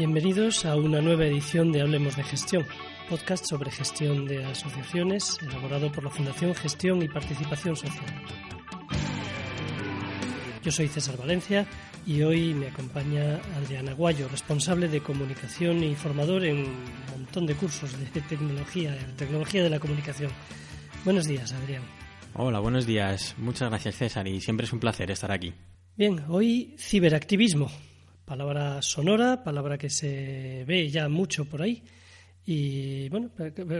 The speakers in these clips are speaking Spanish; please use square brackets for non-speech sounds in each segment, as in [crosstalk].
Bienvenidos a una nueva edición de Hablemos de Gestión, podcast sobre gestión de asociaciones elaborado por la Fundación Gestión y Participación Social. Yo soy César Valencia y hoy me acompaña Adrián Aguayo, responsable de comunicación y formador en un montón de cursos de tecnología, tecnología de la comunicación. Buenos días, Adrián. Hola, buenos días. Muchas gracias, César, y siempre es un placer estar aquí. Bien, hoy ciberactivismo palabra sonora, palabra que se ve ya mucho por ahí. Y bueno,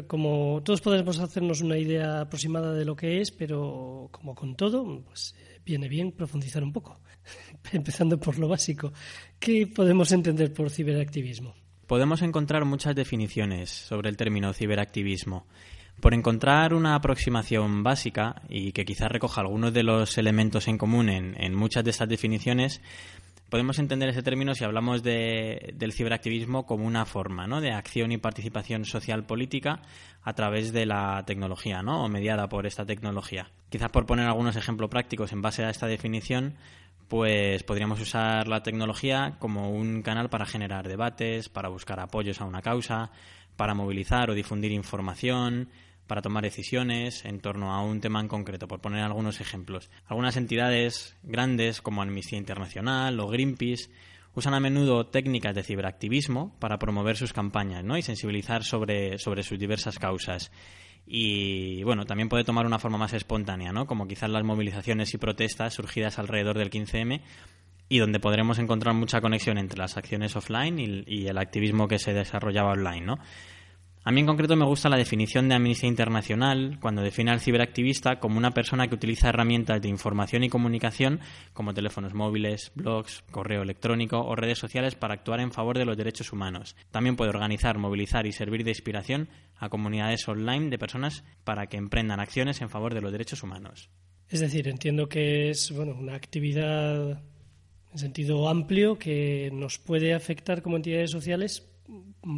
como todos podemos hacernos una idea aproximada de lo que es, pero como con todo, pues eh, viene bien profundizar un poco. [laughs] Empezando por lo básico. ¿Qué podemos entender por ciberactivismo? Podemos encontrar muchas definiciones sobre el término ciberactivismo. Por encontrar una aproximación básica y que quizás recoja algunos de los elementos en común en, en muchas de estas definiciones, podemos entender ese término si hablamos de, del ciberactivismo como una forma de acción y participación social política a través de la tecnología ¿no? o mediada por esta tecnología. Quizás por poner algunos ejemplos prácticos en base a esta definición, pues podríamos usar la tecnología como un canal para generar debates, para buscar apoyos a una causa, para movilizar o difundir información, para tomar decisiones en torno a un tema en concreto, por poner algunos ejemplos. Algunas entidades grandes como Amnistía Internacional o Greenpeace usan a menudo técnicas de ciberactivismo para promover sus campañas ¿no? y sensibilizar sobre, sobre sus diversas causas. Y bueno, también puede tomar una forma más espontánea, ¿no? como quizás las movilizaciones y protestas surgidas alrededor del 15M y donde podremos encontrar mucha conexión entre las acciones offline y, y el activismo que se desarrollaba online. ¿no? A mí en concreto me gusta la definición de Amnistía Internacional cuando define al ciberactivista como una persona que utiliza herramientas de información y comunicación como teléfonos móviles, blogs, correo electrónico o redes sociales para actuar en favor de los derechos humanos. También puede organizar, movilizar y servir de inspiración a comunidades online de personas para que emprendan acciones en favor de los derechos humanos. Es decir, entiendo que es bueno, una actividad en sentido amplio que nos puede afectar como entidades sociales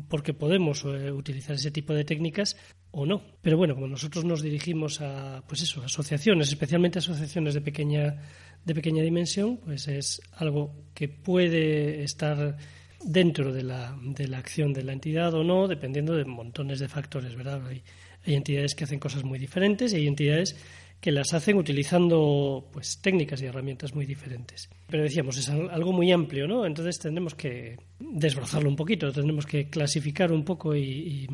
porque podemos eh, utilizar ese tipo de técnicas o no. Pero bueno, como nosotros nos dirigimos a pues eso, asociaciones, especialmente asociaciones de pequeña de pequeña dimensión, pues es algo que puede estar dentro de la, de la acción de la entidad o no, dependiendo de montones de factores, ¿verdad? Hay, hay entidades que hacen cosas muy diferentes y hay entidades que las hacen utilizando pues técnicas y herramientas muy diferentes. Pero decíamos, es algo muy amplio, ¿no? Entonces tendremos que desbrozarlo un poquito, tendremos que clasificar un poco y,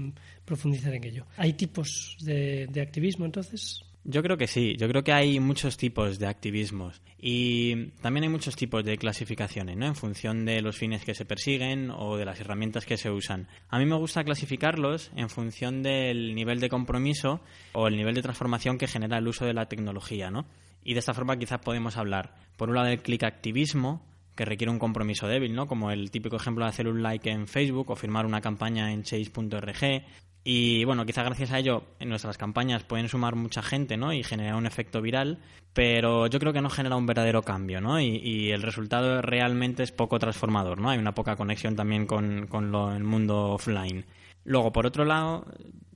profundizar en ello. ¿Hay tipos de, de activismo entonces? Yo creo que sí, yo creo que hay muchos tipos de activismos y también hay muchos tipos de clasificaciones, ¿no? En función de los fines que se persiguen o de las herramientas que se usan. A mí me gusta clasificarlos en función del nivel de compromiso o el nivel de transformación que genera el uso de la tecnología, ¿no? Y de esta forma quizás podemos hablar, por un lado, del click activismo, que requiere un compromiso débil, ¿no? Como el típico ejemplo de hacer un like en Facebook o firmar una campaña en chase.org y bueno, quizá gracias a ello en nuestras campañas pueden sumar mucha gente ¿no? y generar un efecto viral, pero yo creo que no genera un verdadero cambio ¿no? y, el resultado realmente es poco transformador. ¿no? Hay una poca conexión también con, con lo, el mundo offline. Luego, por otro lado,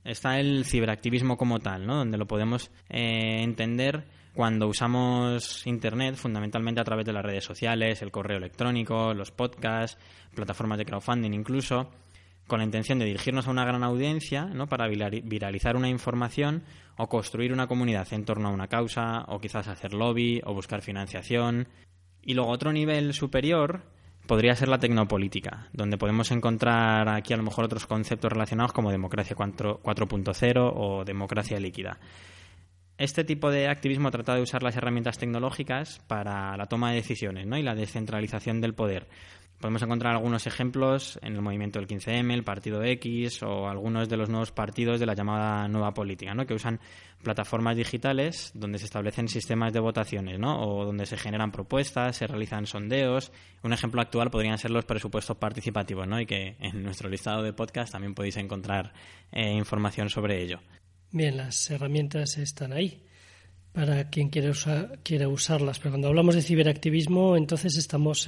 está el ciberactivismo como tal, ¿no? donde lo podemos eh, entender cuando usamos Internet fundamentalmente a través de las redes sociales, el correo electrónico, los podcasts, plataformas de crowdfunding incluso con la intención de dirigirnos a una gran audiencia ¿no? para viralizar una información o construir una comunidad en torno a una causa o quizás hacer lobby o buscar financiación. Y luego otro nivel superior podría ser la tecnopolítica, donde podemos encontrar aquí a lo mejor otros conceptos relacionados como democracia 4.0 o democracia líquida. Este tipo de activismo trata de usar las herramientas tecnológicas para la toma de decisiones ¿no? y la descentralización del poder. Podemos encontrar algunos ejemplos en el movimiento del 15M, el Partido X o algunos de los nuevos partidos de la llamada nueva política, ¿no? que usan plataformas digitales donde se establecen sistemas de votaciones ¿no? o donde se generan propuestas, se realizan sondeos. Un ejemplo actual podrían ser los presupuestos participativos ¿no? y que en nuestro listado de podcast también podéis encontrar eh, información sobre ello. Bien, las herramientas están ahí para quien quiera, quiera usarlas, pero cuando hablamos de ciberactivismo entonces estamos...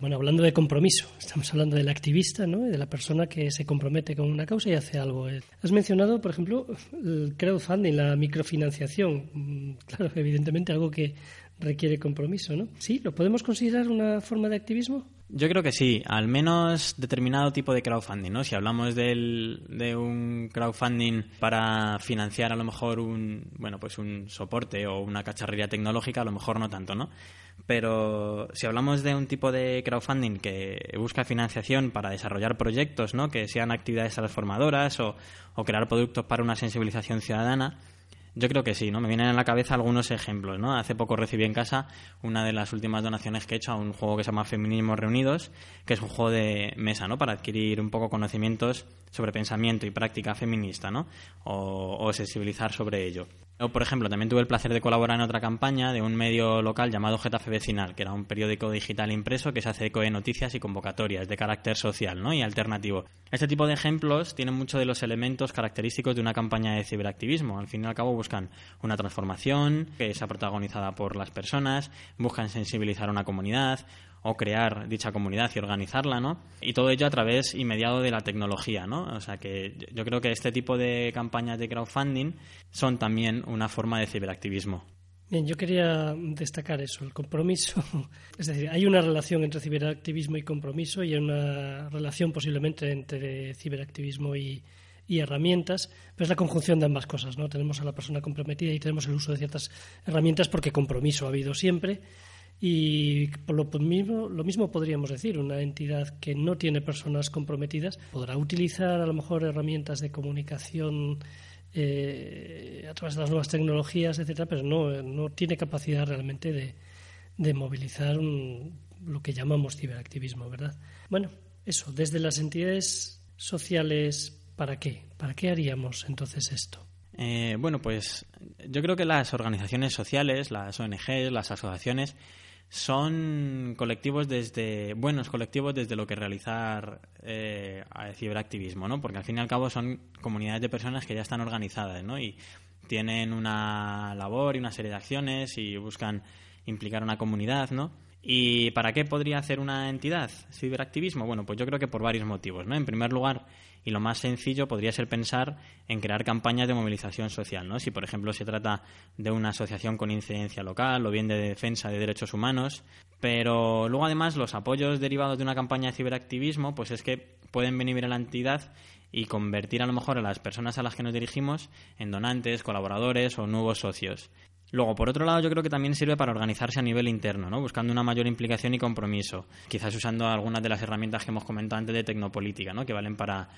Bueno, hablando de compromiso, estamos hablando del activista, ¿no? de la persona que se compromete con una causa y hace algo. Has mencionado, por ejemplo, el crowdfunding, la microfinanciación. Mm, claro, evidentemente algo que requiere compromiso, ¿no? Sí, ¿lo podemos considerar una forma de activismo? Yo creo que sí, al menos determinado tipo de crowdfunding, ¿no? Si hablamos del, de un crowdfunding para financiar a lo mejor un, bueno, pues un soporte o una cacharrería tecnológica, a lo mejor no tanto, ¿no? Pero si hablamos de un tipo de crowdfunding que busca financiación para desarrollar proyectos, ¿no? Que sean actividades transformadoras o, o crear productos para una sensibilización ciudadana, yo creo que sí, ¿no? Me vienen a la cabeza algunos ejemplos, ¿no? Hace poco recibí en casa una de las últimas donaciones que he hecho a un juego que se llama Feminismo Reunidos, que es un juego de mesa, ¿no? Para adquirir un poco conocimientos sobre pensamiento y práctica feminista, ¿no? o sensibilizar sobre ello. O, por ejemplo, también tuve el placer de colaborar en otra campaña de un medio local llamado Getafe Vecinal, que era un periódico digital impreso que se hace eco de noticias y convocatorias de carácter social ¿no? y alternativo. Este tipo de ejemplos tienen muchos de los elementos característicos de una campaña de ciberactivismo. Al fin y al cabo buscan una transformación que sea protagonizada por las personas, buscan sensibilizar a una comunidad, o crear dicha comunidad y organizarla, ¿no? Y todo ello a través y mediado de la tecnología, ¿no? O sea que yo creo que este tipo de campañas de crowdfunding son también una forma de ciberactivismo. Bien, yo quería destacar eso, el compromiso. [laughs] Es decir, hay una relación entre ciberactivismo y compromiso y hay una relación posiblemente entre ciberactivismo y, y herramientas, pero es la conjunción de ambas cosas, ¿no? Tenemos a la persona comprometida y tenemos el uso de ciertas herramientas porque compromiso ha habido siempre y por lo mismo, lo mismo podríamos decir, una entidad que no tiene personas comprometidas podrá utilizar a lo mejor herramientas de comunicación eh, a través de las nuevas tecnologías, etcétera, pero no, no tiene capacidad realmente de, de movilizar lo que llamamos ciberactivismo, ¿verdad? Bueno, eso, desde las entidades sociales, ¿para qué? ¿Para qué haríamos entonces esto? Eh, bueno, pues yo creo que las organizaciones sociales, las ONGs, las asociaciones, son colectivos desde buenos colectivos desde lo que realizar eh, ciberactivismo, ¿no? Porque al fin y al cabo son comunidades de personas que ya están organizadas, ¿no? Y tienen una labor y una serie de acciones y buscan implicar una comunidad, ¿no? ¿Y para qué podría hacer una entidad ciberactivismo? Bueno, pues yo creo que por varios motivos, ¿no? En primer lugar, y lo más sencillo podría ser pensar en crear campañas de movilización social, ¿no? Si, por ejemplo, se trata de una asociación con incidencia local o bien de defensa de derechos humanos, pero luego además los apoyos derivados de una campaña de ciberactivismo, pues es que pueden venir a la entidad y convertir a lo mejor a las personas a las que nos dirigimos en donantes, colaboradores o nuevos socios. Luego, por otro lado, yo creo que también sirve para organizarse a nivel interno, ¿no? buscando una mayor implicación y compromiso, quizás usando algunas de las herramientas que hemos comentado antes de tecnopolítica, ¿no? que valen para,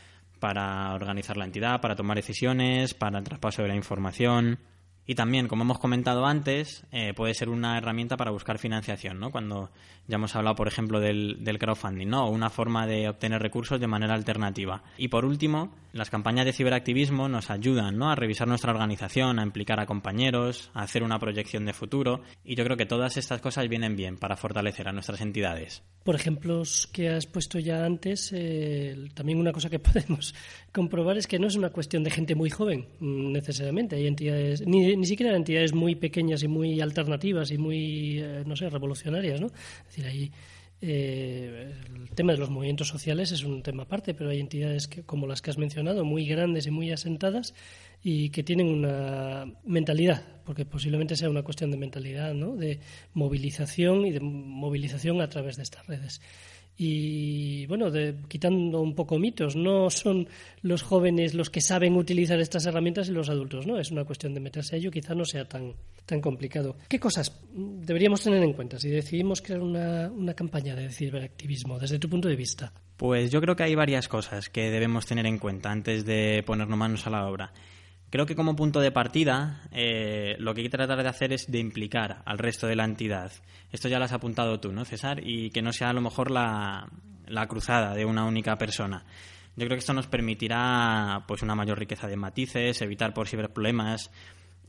para organizar la entidad, para tomar decisiones, para el traspaso de la información. Y también, como hemos comentado antes, eh, puede ser una herramienta para buscar financiación, ¿no? Cuando ya hemos hablado, por ejemplo, del, crowdfunding, ¿no? O una forma de obtener recursos de manera alternativa. Y por último, las campañas de ciberactivismo nos ayudan, ¿no? A revisar nuestra organización, a implicar a compañeros, a hacer una proyección de futuro. Y yo creo que todas estas cosas vienen bien para fortalecer a nuestras entidades. Por ejemplos que has puesto ya antes, eh, también una cosa que [laughs] podemos comprobar es que no es una cuestión de gente muy joven, mm, necesariamente. Hay entidades, ni, ni siquiera entidades muy pequeñas y muy alternativas y muy, eh, no sé, revolucionarias, ¿no? Es decir, hay, eh, el tema de los movimientos sociales es un tema aparte, pero hay entidades que, como las que has mencionado, muy grandes y muy asentadas y que tienen una mentalidad, porque posiblemente sea una cuestión de mentalidad, ¿no? de movilización y de movilización a través de estas redes y bueno, de, quitando un poco mitos, no son los jóvenes los que saben utilizar estas herramientas y los adultos, ¿no? Es una cuestión de meterse a ello, quizá no sea tan, tan complicado. ¿Qué cosas deberíamos tener en cuenta si decidimos crear una, una campaña de ciberactivismo desde tu punto de vista? Pues yo creo que hay varias cosas que debemos tener en cuenta antes de ponernos manos a la obra. Creo que como punto de partida eh, lo que hay que tratar de hacer es de implicar al resto de la entidad. Esto ya lo has apuntado tú, ¿no, César? Y que no sea a lo mejor la, la cruzada de una única persona. Yo creo que esto nos permitirá pues una mayor riqueza de matices, evitar posibles problemas,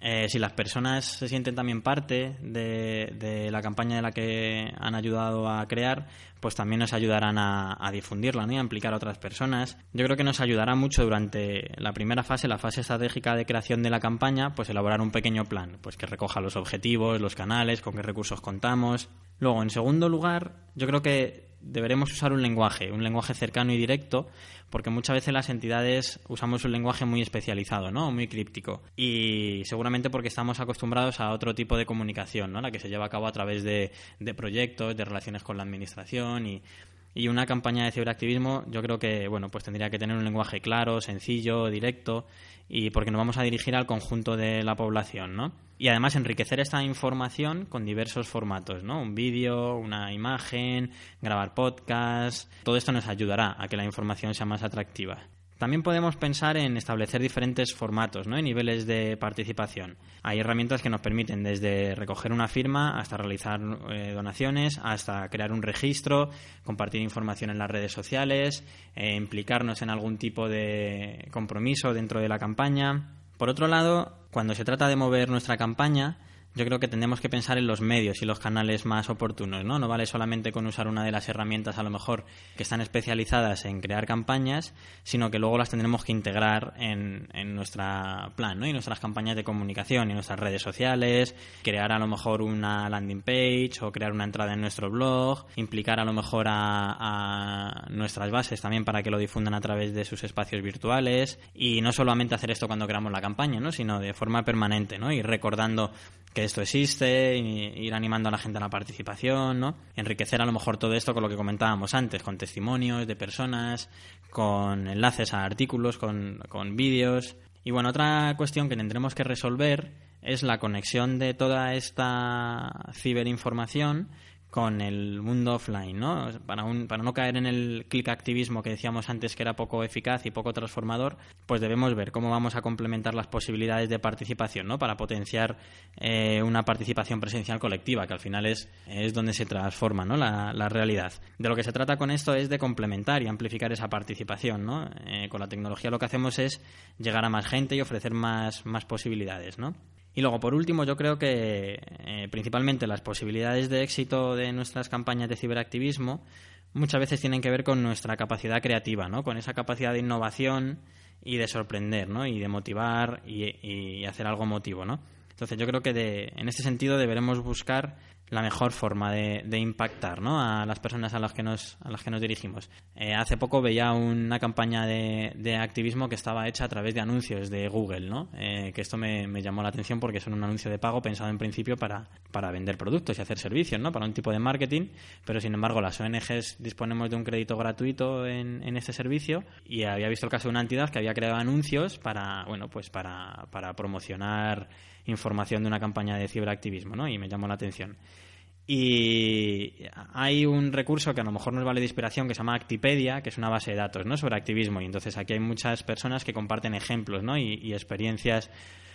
eh, si las personas se sienten también parte de, la campaña de la que han ayudado a crear, pues también nos ayudarán a, difundirla ¿no? y a implicar a otras personas. Yo creo que nos ayudará mucho durante la primera fase, la fase estratégica de creación de la campaña, pues elaborar un pequeño plan, pues que recoja los objetivos, los canales, con qué recursos contamos. Luego, en segundo lugar, yo creo que deberemos usar un lenguaje, un lenguaje cercano y directo, porque muchas veces las entidades usamos un lenguaje muy especializado, ¿no? Muy críptico. Y seguramente porque estamos acostumbrados a otro tipo de comunicación, ¿no? La que se lleva a cabo a través de, de proyectos, de relaciones con la administración y y una campaña de ciberactivismo yo creo que bueno pues tendría que tener un lenguaje claro sencillo directo y porque nos vamos a dirigir al conjunto de la población no y además enriquecer esta información con diversos formatos no un vídeo una imagen grabar podcast. Todo esto nos ayudará a que la información sea más atractiva también podemos pensar en establecer diferentes formatos ¿no? y niveles de participación. Hay herramientas que nos permiten desde recoger una firma hasta realizar eh, donaciones, hasta crear un registro, compartir información en las redes sociales, eh, implicarnos en algún tipo de compromiso dentro de la campaña. Por otro lado, cuando se trata de mover nuestra campaña, yo creo que tendremos que pensar en los medios y los canales más oportunos, ¿no? No vale solamente con usar una de las herramientas a lo mejor que están especializadas en crear campañas, sino que luego las tendremos que integrar en, en nuestra plan, ¿no? Y nuestras campañas de comunicación y nuestras redes sociales, crear a lo mejor una landing page o crear una entrada en nuestro blog, implicar a lo mejor a, a nuestras bases también para que lo difundan a través de sus espacios virtuales y no solamente hacer esto cuando creamos la campaña, ¿no? Sino de forma permanente, ¿no? Y recordando que esto existe, ir animando a la gente a la participación, ¿no? Enriquecer a lo mejor todo esto con lo que comentábamos antes, con testimonios de personas, con enlaces a artículos, con, con vídeos. Y bueno, otra cuestión que tendremos que resolver es la conexión de toda esta ciberinformación con el mundo offline, ¿no? Para, un, para no caer en el click activismo que decíamos antes que era poco eficaz y poco transformador, pues debemos ver cómo vamos a complementar las posibilidades de participación, ¿no? Para potenciar eh, una participación presencial colectiva, que al final es, es donde se transforma, ¿no? La, la, realidad. De lo que se trata con esto es de complementar y amplificar esa participación, ¿no? Eh, con la tecnología lo que hacemos es llegar a más gente y ofrecer más, más posibilidades, ¿no? Y luego, por último, yo creo que eh, principalmente las posibilidades de éxito de nuestras campañas de ciberactivismo muchas veces tienen que ver con nuestra capacidad creativa, ¿no? Con esa capacidad de innovación y de sorprender, ¿no? Y de motivar y, y hacer algo motivo, ¿no? Entonces yo creo que de, en este sentido deberemos buscar la mejor forma de, impactar ¿no? a las personas a las que nos, a las que nos dirigimos. Eh, hace poco veía una campaña de, activismo que estaba hecha a través de anuncios de Google, ¿no? Eh, que esto me, llamó la atención porque son un anuncio de pago pensado en principio para, para vender productos y hacer servicios, ¿no? para un tipo de marketing, pero sin embargo las ONGs disponemos de un crédito gratuito en, en este servicio y había visto el caso de una entidad que había creado anuncios para, bueno, pues para, para promocionar información de una campaña de ciberactivismo, ¿no? Y me llamó la atención. Y hay un recurso que a lo mejor nos vale de inspiración que se llama Actipedia, que es una base de datos ¿no? sobre activismo. Y entonces aquí hay muchas personas que comparten ejemplos ¿no? y, experiencias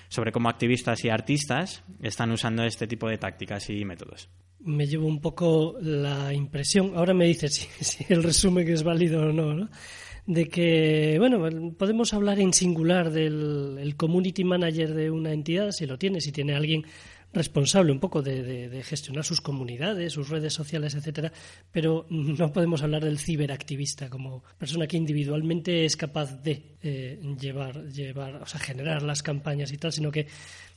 sobre cómo activistas y artistas están usando este tipo de tácticas y métodos. Me llevo un poco la impresión, ahora me dices [laughs] si, el resumen es válido o no, ¿no? de que, bueno, podemos hablar en singular del community manager de una entidad, si lo tiene, si tiene alguien responsable un poco de, gestionar sus comunidades, sus redes sociales, etcétera, pero no podemos hablar del ciberactivista como persona que individualmente es capaz de eh, llevar, llevar, o sea, generar las campañas y tal, sino que eh,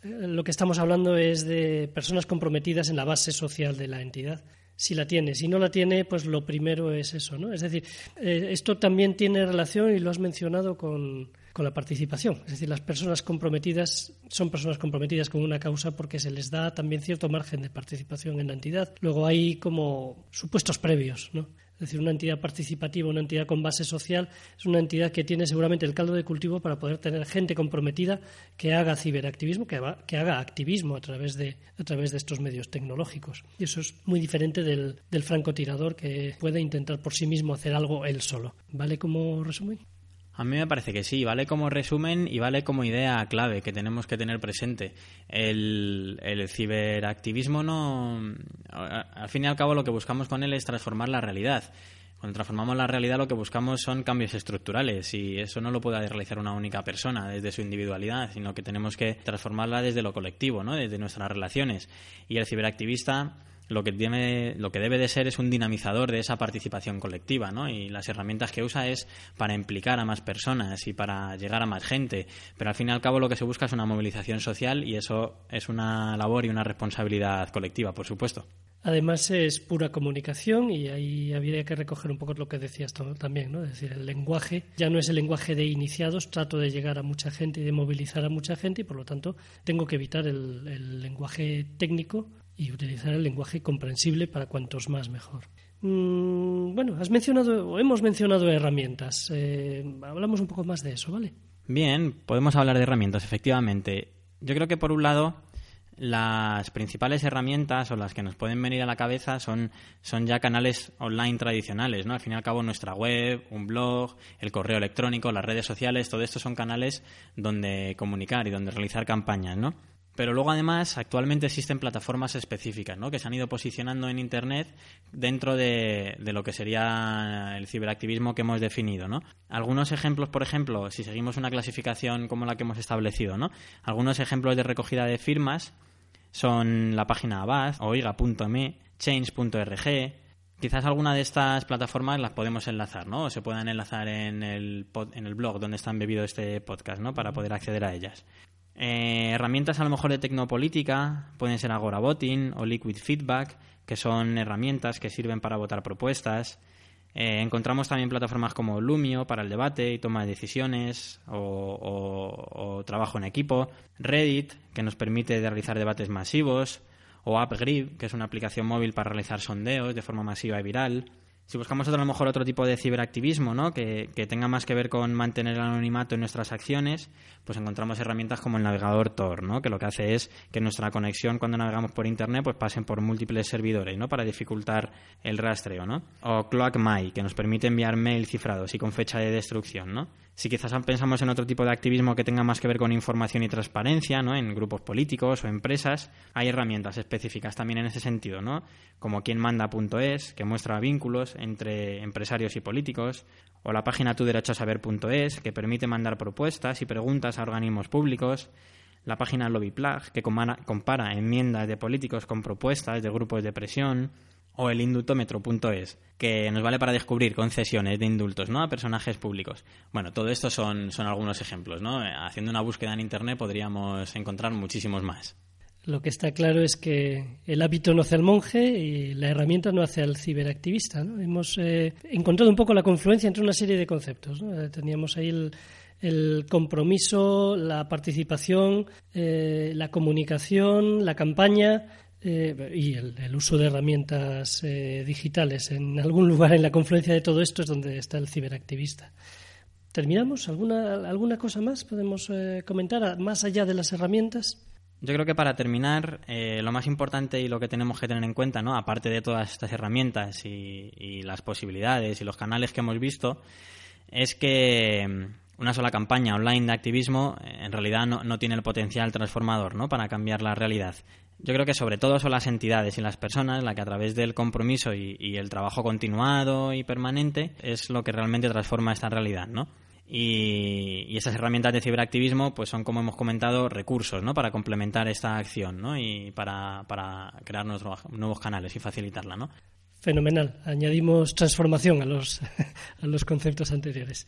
lo que estamos hablando es de personas comprometidas en la base social de la entidad si la tiene. Si no la tiene, pues lo primero es eso, ¿no? Es decir, eh, esto también tiene relación, y lo has mencionado, con, con la participación. Es decir, las personas comprometidas son personas comprometidas con una causa porque se les da también cierto margen de participación en la entidad. Luego hay como supuestos previos, ¿no? Es decir, una entidad participativa, una entidad con base social, es una entidad que tiene seguramente el caldo de cultivo para poder tener gente comprometida que haga ciberactivismo, que, haga activismo a través, de, a través de estos medios tecnológicos. Y eso es muy diferente del, del francotirador que puede intentar por sí mismo hacer algo él solo. ¿Vale como resumen? A mí me parece que sí, vale como resumen y vale como idea clave que tenemos que tener presente. El, ciberactivismo no. Al fin y al cabo, lo que buscamos con él es transformar la realidad. Cuando transformamos la realidad lo que buscamos son cambios estructurales y eso no lo puede realizar una única persona desde su individualidad, sino que tenemos que transformarla desde lo colectivo, ¿no? desde nuestras relaciones. Y el ciberactivista lo que, tiene, lo que debe de ser es un dinamizador de esa participación colectiva, ¿no? Y las herramientas que usa es para implicar a más personas y para llegar a más gente. Pero al fin y al cabo lo que se busca es una movilización social y eso es una labor y una responsabilidad colectiva, por supuesto. Además es pura comunicación y ahí habría que recoger un poco lo que decías también, ¿no? Es decir, el lenguaje ya no es el lenguaje de iniciados, trato de llegar a mucha gente y de movilizar a mucha gente y por lo tanto tengo que evitar el, lenguaje técnico y utilizar el lenguaje comprensible para cuantos más mejor. Mm, bueno, has mencionado o hemos mencionado herramientas. Eh, hablamos un poco más de eso, ¿vale? Bien, podemos hablar de herramientas, efectivamente. Yo creo que por un lado las principales herramientas o las que nos pueden venir a la cabeza son, son ya canales online tradicionales, ¿no? Al fin y al cabo nuestra web, un blog, el correo electrónico, las redes sociales, todo esto son canales donde comunicar y donde realizar campañas, ¿no? Pero luego además actualmente existen plataformas específicas ¿no? que se han ido posicionando en Internet dentro de, de, lo que sería el ciberactivismo que hemos definido. ¿no? Algunos ejemplos, por ejemplo, si seguimos una clasificación como la que hemos establecido, ¿no? algunos ejemplos de recogida de firmas son la página Avast, oiga.me, change.org. Quizás alguna de estas plataformas las podemos enlazar, ¿no? O se puedan enlazar en el, en el blog donde está embebido este podcast, ¿no? Para poder acceder a ellas. Eh, herramientas a lo mejor de tecnopolítica pueden ser Agora Voting o Liquid Feedback, que son herramientas que sirven para votar propuestas. Eh, encontramos también plataformas como Lumio para el debate y toma de decisiones o, trabajo en equipo, Reddit, que nos permite realizar debates masivos, o AppGrid, que es una aplicación móvil para realizar sondeos de forma masiva y viral. Si buscamos otro, a lo mejor otro tipo de ciberactivismo, ¿no? que, tenga más que ver con mantener el anonimato en nuestras acciones, pues encontramos herramientas como el navegador Tor, ¿no? que lo que hace es que nuestra conexión cuando navegamos por Internet pues pasen por múltiples servidores ¿no? para dificultar el rastreo. ¿no? O CloakMy, que nos permite enviar mail cifrados y con fecha de destrucción. ¿no? Si quizás pensamos en otro tipo de activismo que tenga más que ver con información y transparencia, ¿no? En grupos políticos o empresas, hay herramientas específicas también en ese sentido, ¿no? Como quienmanda.es, que muestra vínculos entre empresarios y políticos, o la página tuderechosaber.es, que permite mandar propuestas y preguntas a organismos públicos, la página LobbyPlug, que compara enmiendas de políticos con propuestas de grupos de presión, o el indultómetro.es, que nos vale para descubrir concesiones de indultos ¿no? a personajes públicos. Bueno, todo esto son, son algunos ejemplos. ¿no? Haciendo una búsqueda en Internet podríamos encontrar muchísimos más. Lo que está claro es que el hábito no hace al monje y la herramienta no hace al ciberactivista. Hemos eh, encontrado un poco la confluencia entre una serie de conceptos. ¿no? Teníamos ahí el, el compromiso, la participación, eh, la comunicación, la campaña, eh, y el, uso de herramientas eh, digitales en algún lugar en la confluencia de todo esto es donde está el ciberactivista. ¿Terminamos? ¿Alguna, alguna cosa más podemos eh, comentar más allá de las herramientas? Yo creo que para terminar, lo más importante y lo que tenemos que tener en cuenta, ¿no? aparte de todas estas herramientas y, las posibilidades y los canales que hemos visto, es que mm, una sola campaña online de activismo en realidad no, no, tiene el potencial transformador ¿no? para cambiar la realidad. Yo creo que sobre todo son las entidades y las personas las que a través del compromiso y, el trabajo continuado y permanente es lo que realmente transforma esta realidad, ¿no? Y, esas herramientas de ciberactivismo pues son, como hemos comentado, recursos ¿no? para complementar esta acción ¿no? y para, crear nuevos, nuevos canales y facilitarla. ¿no? Fenomenal. Añadimos transformación a los, [laughs] a los conceptos anteriores.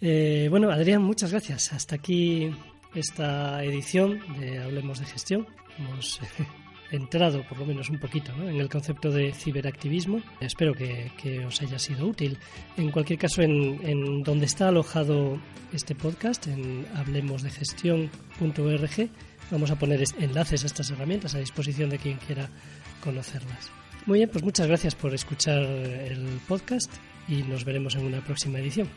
Eh, bueno, Adrián, muchas gracias. Hasta aquí esta edición de Hablemos de Gestión. Hemos [laughs] entrado, por lo menos un poquito, en el concepto de ciberactivismo. Espero que, os haya sido útil. En cualquier caso, en, donde está alojado este podcast, en hablemosdegestión.org, vamos a poner enlaces a estas herramientas a disposición de quien quiera conocerlas. Muy bien, pues muchas gracias por escuchar el podcast y nos veremos en una próxima edición.